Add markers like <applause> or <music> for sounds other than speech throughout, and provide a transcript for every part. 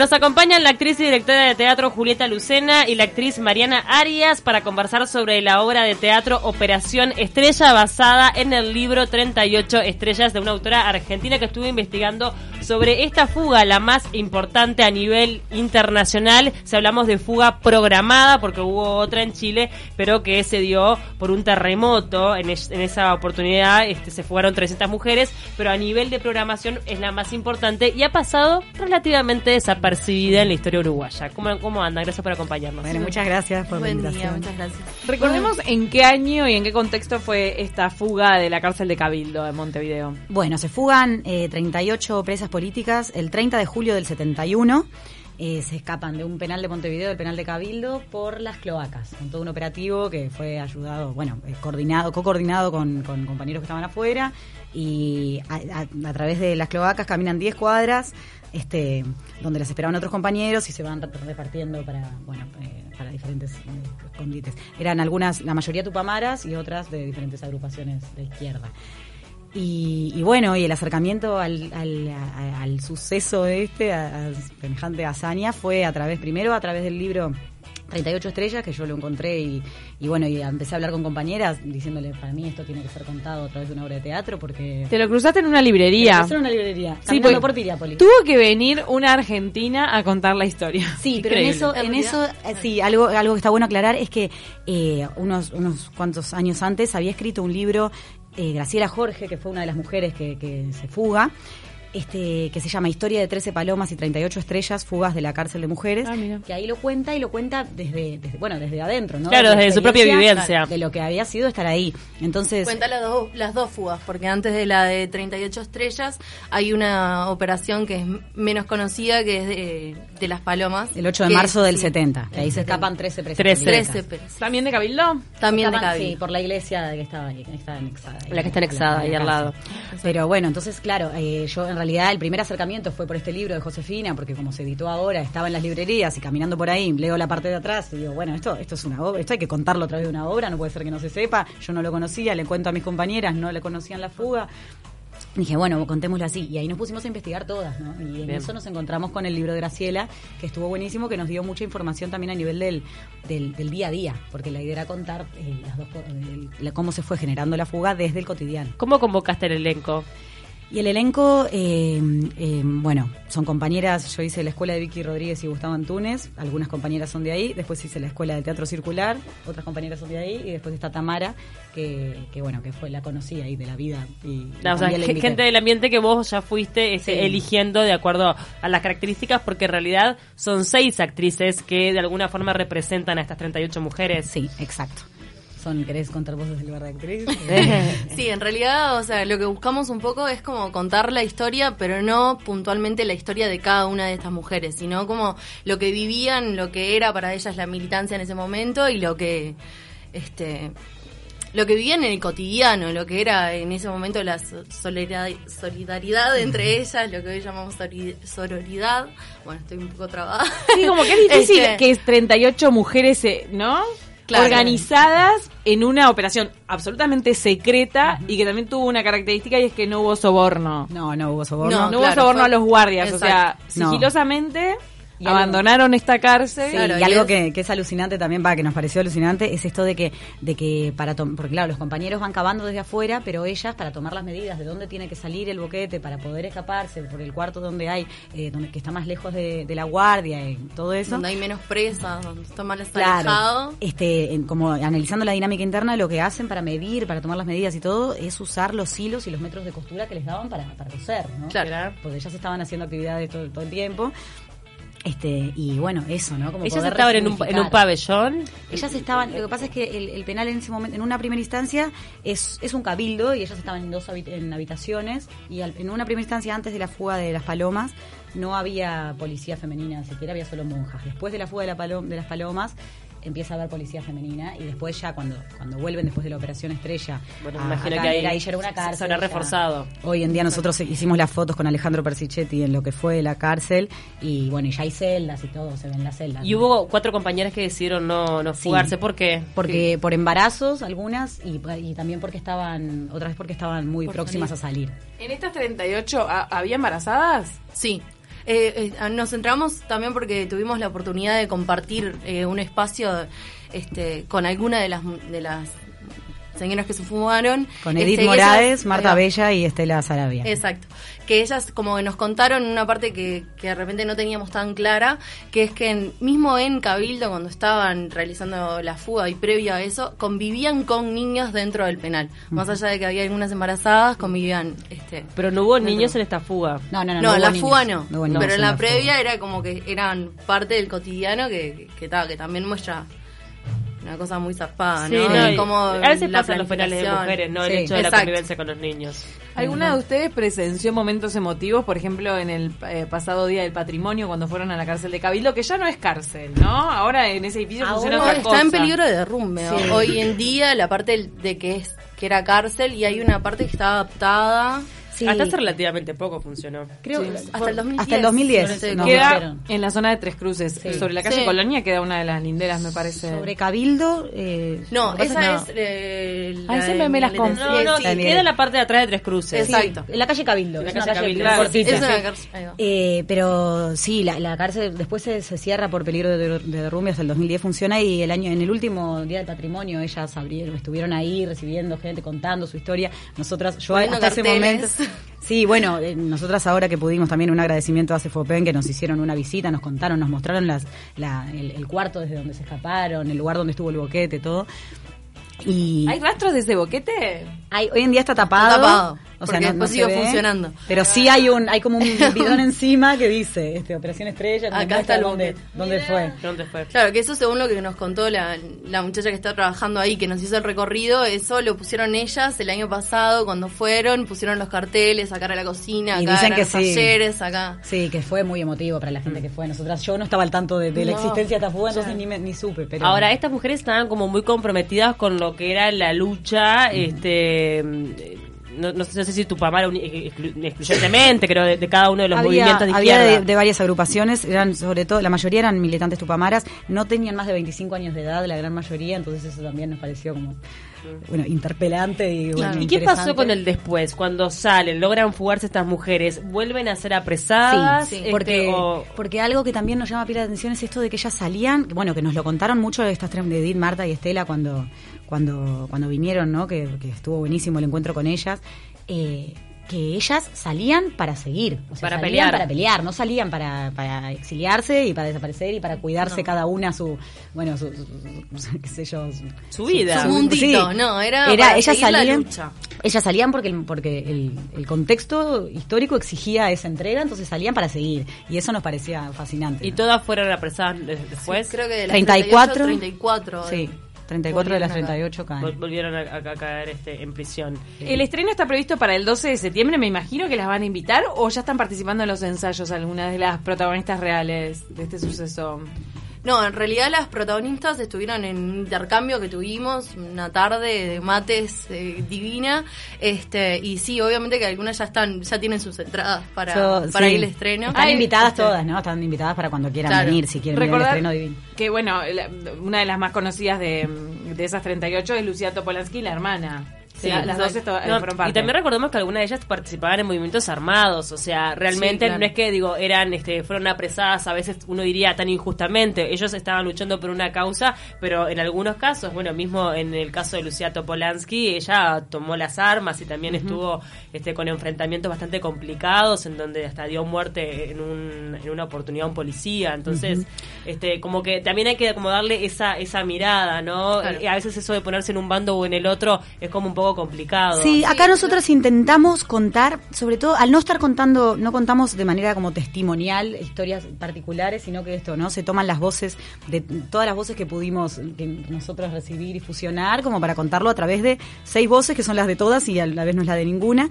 nos acompañan la actriz y directora de teatro Julieta Lucena y la actriz Mariana Arias para conversar sobre la obra de teatro Operación Estrella basada en el libro 38 Estrellas de una autora argentina que estuvo investigando sobre esta fuga, la más importante a nivel internacional. Si hablamos de fuga programada, porque hubo otra en Chile, pero que se dio por un terremoto. En, en esa oportunidad este, se fugaron 300 mujeres, pero a nivel de programación es la más importante y ha pasado relativamente desapercibida en la historia uruguaya. ¿Cómo, cómo anda? Gracias por acompañarnos. Bueno, muchas gracias por Buen la día, invitación. muchas gracias. Recordemos en qué año y en qué contexto fue esta fuga de la cárcel de Cabildo de Montevideo. Bueno, se fugan eh, 38 presas políticas el 30 de julio del 71. eh, se escapan de un penal de Montevideo, del penal de Cabildo, por las cloacas, con todo un operativo que fue ayudado, bueno, eh, coordinado, co-coordinado con, con compañeros que estaban afuera, y a, a- a través de las cloacas caminan 10 cuadras, este, donde las esperaban otros compañeros y se van re- repartiendo para, bueno, eh, para diferentes eh, escondites. Eran algunas, la mayoría tupamaras y otras de diferentes agrupaciones de izquierda. Y, y bueno, y el acercamiento al, al, a- al suceso este, a, a semejante hazaña, fue a través, primero a través del libro 38 estrellas, que yo lo encontré y, y bueno, y empecé a hablar con compañeras diciéndole, para mí esto tiene que ser contado a través de una obra de teatro porque... Te lo cruzaste en una librería. Es una librería, Sí, por Piriápolis. Tuvo que venir una argentina a contar la historia. <laughs> Sí, pero en eso, en eso, eh, sí, algo, algo que está bueno aclarar es que eh, unos, unos cuantos años antes había escrito un libro eh, Graciela Jorge, que fue una de las mujeres que, que se fuga, este, que se llama Historia de 13 palomas y 38 estrellas, fugas de la cárcel de mujeres, Ah, mira. que ahí lo cuenta y lo cuenta desde, desde bueno, desde adentro, ¿no? Claro, De la desde su propia vivencia. De lo que había sido estar ahí. Entonces, Cuenta las dos, las dos fugas, porque antes de la de 38 estrellas hay una operación que es menos conocida, que es de, de las palomas. el 8 de marzo del sí, 70, que ahí se 70. escapan 13 presas. 13. políticas. 13 presas. ¿También de Cabildo? También de Cabildo. Sí, por la iglesia que estaba ahí, que está anexada. ahí. La que está anexada ahí al lado. Pero bueno, entonces, claro, eh, yo en realidad el primer acercamiento fue por este libro de Josefina, porque como se editó ahora, estaba en las librerías y caminando por ahí, leo la parte de atrás y digo, bueno, esto, esto es una obra, esto hay que contarlo a través de una obra, no puede ser que no se sepa, yo no lo conocía, le cuento a mis compañeras, no le conocían la fuga. Dije, bueno, contémoslo así. Y ahí nos pusimos a investigar todas, ¿no? Y en Bien. eso nos encontramos con el libro de Graciela, que estuvo buenísimo, que nos dio mucha información también a nivel del, del, del día a día, porque la idea era contar eh, las dos, el- cómo se fue generando la fuga desde el cotidiano. ¿Cómo convocaste el elenco? Y el elenco, eh, eh, bueno, son compañeras, yo hice la escuela de Vicky Rodríguez y Gustavo Antunes, algunas compañeras son de ahí, después hice la escuela de teatro circular, otras compañeras son de ahí, y después está Tamara, que, que bueno, que fue la conocí ahí de la vida. Y, No, o sea, gente del ambiente que vos ya fuiste este, Sí. eligiendo de acuerdo a las características, porque en realidad son seis actrices que de alguna forma representan a estas 38 mujeres. Sí, exacto. Son, ¿Querés contar vos desde el lugar de actriz? <laughs> Sí, en realidad, o sea, lo que buscamos un poco es como contar la historia, pero no puntualmente la historia de cada una de estas mujeres, sino como lo que vivían, lo que era para ellas la militancia en ese momento y lo que, este, lo que vivían en el cotidiano, lo que era en ese momento la so- solidaridad, solidaridad entre ellas, lo que hoy llamamos sororidad. Bueno, estoy un poco trabada. Sí, como que es difícil <laughs> Este, que es 38 mujeres, ¿no? Claro. Organizadas en una operación absolutamente secreta y que también tuvo una característica y es que no hubo soborno. No, no hubo soborno. No, No, hubo soborno fue- a los guardias, o sea, No. sigilosamente Y algo- abandonaron esta cárcel. Sí, Claro, y y algo es- que, que es alucinante también, va, que nos pareció alucinante, es esto de que, de que para tom- porque claro, los compañeros van cavando desde afuera, pero ellas para tomar las medidas de dónde tiene que salir el boquete para poder escaparse por el cuarto donde hay, eh, donde que está más lejos de, de la guardia y todo eso. donde hay menos presas, donde está más Claro, este, en- como analizando la dinámica interna, lo que hacen para medir, para tomar las medidas y todo, es usar los hilos y los metros de costura que les daban para, para coser, ¿no? Claro. Porque ellas estaban haciendo actividades todo, todo el tiempo. Este, y bueno, eso, ¿no? Como Ellas estaban en un, en un pabellón. Ellas estaban, lo que pasa es que el, el penal en ese momento, en una primera instancia, es, es un cabildo y ellas estaban en dos en habitaciones y al- en una primera instancia antes de la fuga de las palomas no había policía femenina, siquiera había solo monjas. Después de la fuga de, la palom- de las palomas empieza a haber policía femenina y después ya cuando cuando vuelven después de la operación Estrella, Bueno, a- me imagino que ahí caer, ahí ya era una cárcel. se habrá ya. reforzado. Hoy en día nosotros hicimos las fotos con Alejandro Persichetti en lo que fue la cárcel y bueno, y ya hay celdas y todo, se ven las celdas. Y ¿no? hubo cuatro compañeras que decidieron no, no Sí. fugarse. ¿Por qué? Porque por embarazos algunas y, y también porque estaban, otra vez porque estaban muy Por próximas a salir. En estas 38, ¿ha- ¿había embarazadas? Sí. Eh, eh, nos centramos también porque tuvimos la oportunidad de compartir eh, un espacio este, con alguna de las de las señoras que se fumaron. Con Edith Morales, ellas- Marta. Bella y Estela Sarabia. Exacto. Que ellas como que nos contaron una parte que, que de repente no teníamos tan clara, que es que en- mismo en Cabildo, cuando estaban realizando la fuga y previo a eso, convivían con niños dentro del penal. Más allá de que había algunas embarazadas, convivían... Este, Pero no hubo Dentro. niños en esta fuga. No, no, no. no, la niños. fuga no. pero en la, previa era como que eran parte del cotidiano que, que, ta, que también muestra una cosa muy zarpada, Sí, ¿no? no, como a veces la pasa en los penales de mujeres, ¿no? El hecho de la convivencia con los niños. ¿Alguna de ustedes presenció momentos emotivos, por ejemplo, en el eh, pasado Día del Patrimonio, cuando fueron a la cárcel de Cabildo, que ya no es cárcel, ¿no? Ahora en ese edificio Ahora funciona No, otra está cosa. en peligro de derrumbe. Sí. Hoy en día la parte de que es que era cárcel y hay una parte que está adaptada. Sí. Hasta hace relativamente poco funcionó. Creo Sí. que- Hasta el 2010. Hasta el 2010. Sobre- nos Queda en la zona de Tres Cruces. Sí. Sobre la calle Sí. Colonia queda una de las linderas, me parece. Sobre Cabildo. Eh, No, esa no. es. eh, Ay, la siempre de me las confundo. No, no, Sí, la queda en la parte de atrás de Tres Cruces. Sí. Exacto. En la calle Cabildo. La es una calle Cabildo. cortita. Es una cárcel. Eh, pero sí, la, la cárcel después se, se cierra por peligro de, de derrumbe hasta el 2010 funciona y el año en el último día del patrimonio ellas abrieron, estuvieron ahí recibiendo gente contando su historia. Nosotras, yo Poniendo hasta ese momento, carteles. sí, bueno, eh, nosotras ahora que pudimos también un agradecimiento a Cefopen que nos hicieron una visita, nos contaron, nos mostraron las, la- el, el cuarto desde donde se escaparon, el lugar donde estuvo el boquete, todo. Y ¿Hay rastros de ese boquete? hay- hoy en día está tapado. Está tapado, o porque sea, no, no después se sigue ve, funcionando. Pero sí hay un, hay como un bidón <laughs> encima que dice, este, Operación Estrella, Acá está el dónde, dónde fue. ¿Dónde fue? Claro, que eso según lo que nos contó la, la muchacha que está trabajando ahí, que nos hizo el recorrido, eso lo pusieron ellas el año pasado cuando fueron, pusieron los carteles acá a la cocina, Y acá dicen eran que los sí. talleres, acá. Sí, que fue muy emotivo para la gente que fue. Nosotras, yo no estaba al tanto de, de la No, existencia de esta fuga, entonces ni, me- ni supe. Pero Ahora, estas mujeres estaban como muy comprometidas con lo que era la lucha, este... No, no sé si Tupamara uni- exclu- excluyentemente, creo, de, de cada uno de los había, movimientos de había izquierda. de, de varias agrupaciones, eran sobre todo, la mayoría eran militantes tupamaras, no tenían más de 25 años de edad, la gran mayoría, entonces eso también nos pareció como, bueno, interpelante y bueno, ¿Y qué pasó con el después? Cuando salen, logran fugarse estas mujeres, ¿vuelven a ser apresadas? Sí, Este, porque, o- porque algo que también nos llama pila de atención es esto de que ellas salían, bueno, que nos lo contaron mucho estas tres de Edith, Marta y Estela cuando, cuando, cuando vinieron, ¿no? Que, que estuvo buenísimo el encuentro con ellas. eh, que ellas salían para seguir, o sea, Para salían pelear. para pelear, no salían para, para exiliarse y para desaparecer y para cuidarse cada una su, bueno, su, su- su- qué sé yo, Su vida. Su mundito, no, era para ellas salían, lucha. ellas salían porque, el- porque el, el contexto histórico exigía esa entrega, entonces salían para seguir. Y eso nos parecía fascinante. ¿Y ¿no? todas fueron apresadas de- después? Creo que de las 34. 34. Sí, 34 de las Volvieron acá. 38 caen. Vol- Volvieron a, a- a caer este, en prisión. ¿El estreno está previsto para el 12 de septiembre? Me imagino que las van a invitar o ya están participando en los ensayos algunas de las protagonistas reales de este suceso. No, en realidad las protagonistas estuvieron en un intercambio que tuvimos, una tarde de mates eh, divina, este y sí, obviamente que algunas ya están, ya tienen sus entradas para, Yo- para sí. ir al estreno. Están Ay, invitadas este, todas, ¿no? Están invitadas para cuando quieran Claro. venir, si quieren ver el Recordar estreno divino. que, bueno, la- una de las más conocidas de, de esas 38 es Lucía Topolansky, la hermana. Sí, La- las dos No, fueron y parte. también recordemos que algunas de ellas participaban en movimientos armados, o sea, realmente Sí, claro. no es que digo eran, este, fueron apresadas, a veces uno diría tan injustamente, ellos estaban luchando por una causa, pero en algunos casos, bueno, mismo en el caso de Lucía Topolansky, ella tomó las armas y también estuvo, este, con enfrentamientos bastante complicados, en donde hasta dio muerte en, un, en una oportunidad a un policía, entonces, este, como que también hay que como darle esa, esa mirada, ¿no? Claro. Y a veces eso de ponerse en un bando o en el otro es como un poco complicado. Sí, acá nosotros intentamos contar, sobre todo al no estar contando, no contamos de manera como testimonial historias particulares, sino que esto, ¿no? Se toman las voces de todas las voces que pudimos que nosotros recibir y fusionar, como para contarlo a través de seis voces que son las de todas y a la vez no es la de ninguna.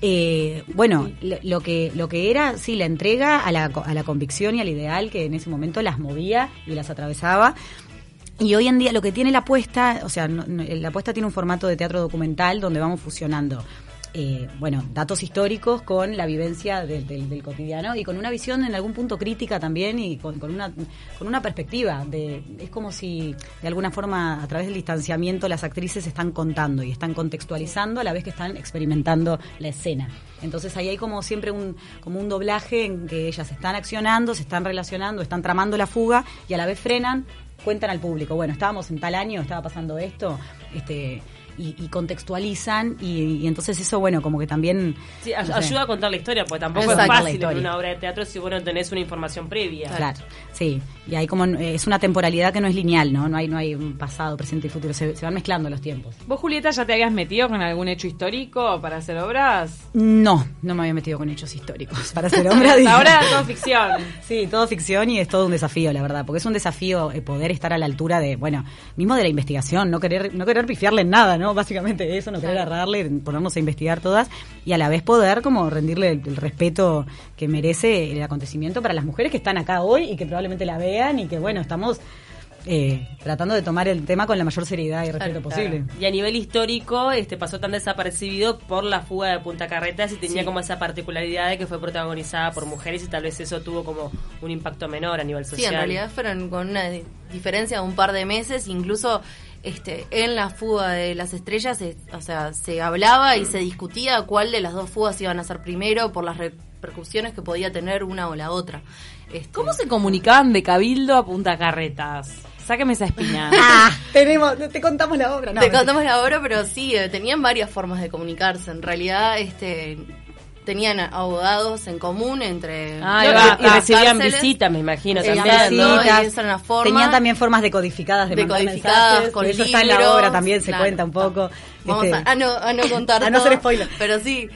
Eh, bueno, lo, lo que lo que era, sí, la entrega a la, a la convicción y al ideal que en ese momento las movía y las atravesaba. Y hoy en día lo que tiene la apuesta, o sea, no- la apuesta tiene un formato de teatro documental donde vamos fusionando eh, bueno, datos históricos con la vivencia del, del- cotidiano y con una visión en algún punto crítica también y con, con una, con una perspectiva. De, es como si de alguna forma a través del distanciamiento las actrices están contando y están contextualizando a la vez que están experimentando la escena. Entonces ahí hay como siempre un, como un doblaje en que ellas están accionando, se están relacionando, están tramando la fuga y a la vez frenan, cuentan al público, bueno, estábamos en tal año, estaba pasando esto, este y, y contextualizan y, y entonces eso bueno como que también Sí, sé. ayuda a contar la historia, porque tampoco Exacto. es fácil en una obra de teatro si vos no tenés una información previa. Claro, sí. Y hay como es una temporalidad que no es lineal, ¿no? No hay no hay un pasado, presente y futuro. Se, se van mezclando los tiempos. ¿Vos, Julieta, ya te habías metido con algún hecho histórico para hacer obras? No, no me había metido con hechos históricos para hombre. <laughs> Hasta ahora todo ficción. Sí, todo ficción y es todo un desafío, la verdad, porque es un desafío eh, poder estar a la altura de, bueno, mismo de la investigación, no querer no querer pifiarle en nada, ¿no? Básicamente eso, no querer agarrarle, ponernos a investigar todas y a la vez poder como rendirle el, el respeto que merece el acontecimiento para las mujeres que están acá hoy y que probablemente la vean y que, bueno, estamos eh, tratando de tomar el tema con la mayor seriedad y respeto posible. Y a nivel histórico, este pasó tan desapercibido por la fuga de Punta Carretas y tenía como esa particularidad de que fue protagonizada por mujeres y tal vez eso tuvo como un impacto menor a nivel Sí, social. en realidad fueron con una di- diferencia de un par de meses, incluso este en la fuga de las estrellas, se- o sea, se hablaba y se discutía cuál de las dos fugas iban a ser primero por las repercusiones que podía tener una o la otra. Este, ¿Cómo se comunicaban de Cabildo a Punta Carretas? Sáqueme esa espina. <laughs> Ah, tenemos, te contamos la obra, no. Te contamos la obra, pero sí, eh, tenían varias formas de comunicarse. En realidad, este tenían abogados en común entre Ah, No, va, y- y recibían visitas, me imagino, también, ¿no? visitas. Esa forma. Tenían también formas decodificadas de mandar Decodificadas, mensajes, con eso está en la obra también, se claro. cuenta un poco. Vamos Este, a, a no, a no contar <laughs> a no hacer spoiler. Pero sí,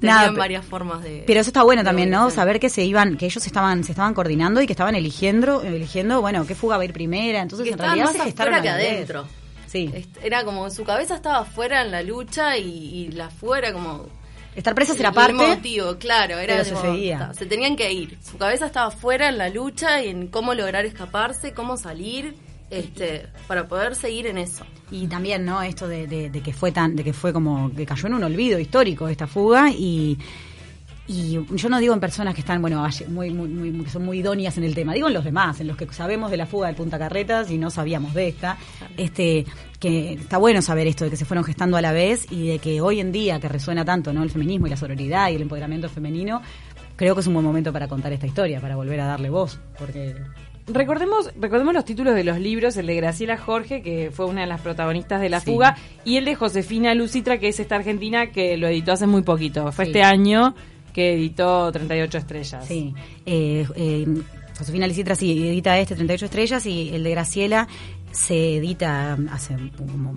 tenían varias formas de... Pero eso está bueno también, ¿no? Saber que se iban, que ellos estaban, se estaban coordinando y que estaban eligiendo, eligiendo, bueno, qué fuga va a ir primera. Entonces, que en realidad más se gestaron que adentro. Sí. Era como su cabeza estaba afuera en la lucha y, y la fuera como Estar presas era parte. motivo, claro, era pero se seguía. se tenían que ir. Su cabeza estaba afuera en la lucha y en cómo lograr escaparse, cómo salir, este, para poder seguir en eso. Y también, ¿no? Esto de, de- de que fue tan, de que fue como que cayó en un olvido histórico esta fuga y y yo no digo en personas que están, bueno, muy, muy, muy- que son muy idóneas en el tema, digo en los demás, en los que sabemos de la fuga de Punta Carretas y no sabíamos de esta, este, que está bueno saber esto de que se fueron gestando a la vez y de que hoy en día que resuena tanto, ¿no? El feminismo y la sororidad y el empoderamiento femenino, creo que es un buen momento para contar esta historia, para volver a darle voz, porque Recordemos, recordemos los títulos de los libros, el de Graciela Jorge, que fue una de las protagonistas de La Sí. Fuga, y el de Josefina Lucitra, que es esta argentina que lo editó hace muy poquito. Fue Sí. este año que editó 38 estrellas. Sí. Eh, eh, Josefina Licitra sí edita este 38 estrellas y el de Graciela se edita hace como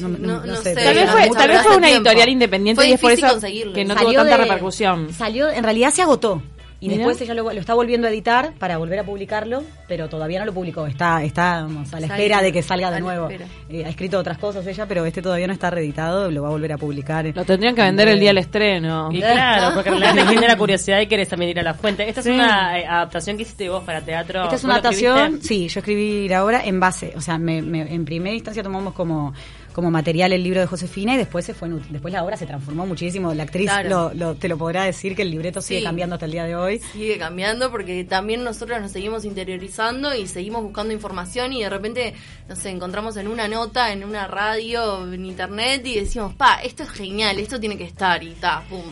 no, no- no- no no sé, Tal vez fue, hace tal vez fue una tiempo. editorial independiente Fue y es por difícil eso que no Salió tuvo tanta de- repercusión. Salió, en realidad se agotó. Y Mira. después ella lo, lo está volviendo a editar para volver a publicarlo, pero todavía no lo publicó. Está, está vamos, a la espera de que salga de la nuevo. Eh, ha escrito otras cosas ella, pero este todavía no está reeditado, lo va a volver a publicar. Lo tendrían que vender el día del estreno. Y claro, porque <laughs> en realidad te genera curiosidad y querés también ir a la fuente. Esta Sí. es una eh, adaptación que hiciste vos para teatro. Esta es ¿Vos una adaptación, sí, yo escribí la obra en base, o sea, me- me- en primera instancia tomamos como, como material el libro de Josefina y después se fue, después la obra se transformó muchísimo. La actriz Claro. lo, lo- te lo podrá decir que el libreto sigue Sí. cambiando hasta el día de hoy. Sigue cambiando porque también nosotros nos seguimos interiorizando y seguimos buscando información y de repente nos encontramos en una nota, en una radio, en internet y decimos, pa, esto es genial, esto tiene que estar y ta, pum.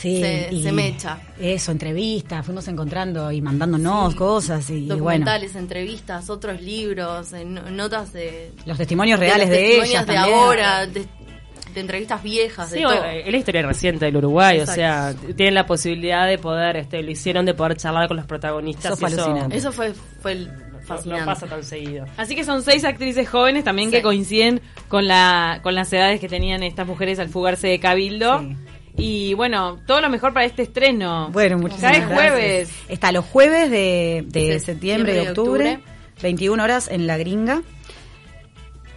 Sí, se, y se mecha. Eso, entrevistas, fuimos encontrando y mandándonos Sí. cosas y, bueno, Documentales, entrevistas, otros libros, en- notas de, los testimonios de reales los de, testimonios ella de ahora, de, de entrevistas viejas, de todo. es la historia reciente del Uruguay, Exacto. o sea, tienen la posibilidad de poder, este, lo hicieron de poder charlar con los protagonistas. Eso fue y alucinante. Eso fue, fue el no- pasa tan seguido. Así que son seis actrices jóvenes también Sí. que coinciden con la con las edades que tenían estas mujeres al fugarse de Cabildo. Sí. Y bueno, todo lo mejor para este estreno. Bueno, muchísimas gracias. jueves. Está los jueves de, de septiembre y septiembre y octubre, octubre. 21 horas en La Gringa.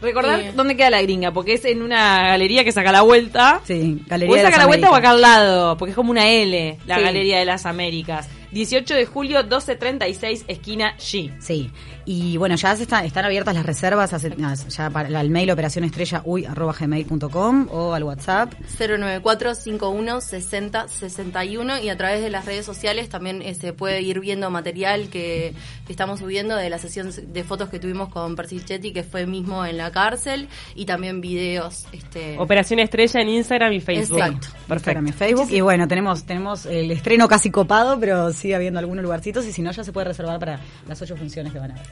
Recordar Sí. dónde queda la gringa, porque es en una galería que saca la vuelta. Sí, o Galería de saca las la vuelta o acá al lado, porque es como una L, la Sí. Galería de las Américas. 18 de julio, 1236, esquina G. Sí, y bueno, ya se está- están abiertas las reservas hace- ya para al mail operación estrella uy, arroba gmail.com o al WhatsApp. 094-51-60-61 y a través de las redes sociales también eh, se puede ir viendo material que, que estamos subiendo de la sesión de fotos que tuvimos con Persichetti que fue mismo en la cárcel y también videos. Este, Operación Estrella en Instagram y Facebook. Exacto. Instagram y Facebook. Y bueno, tenemos tenemos el estreno casi copado, pero sigue habiendo algunos lugarcitos y si no ya se puede reservar para las ocho funciones que van a haber.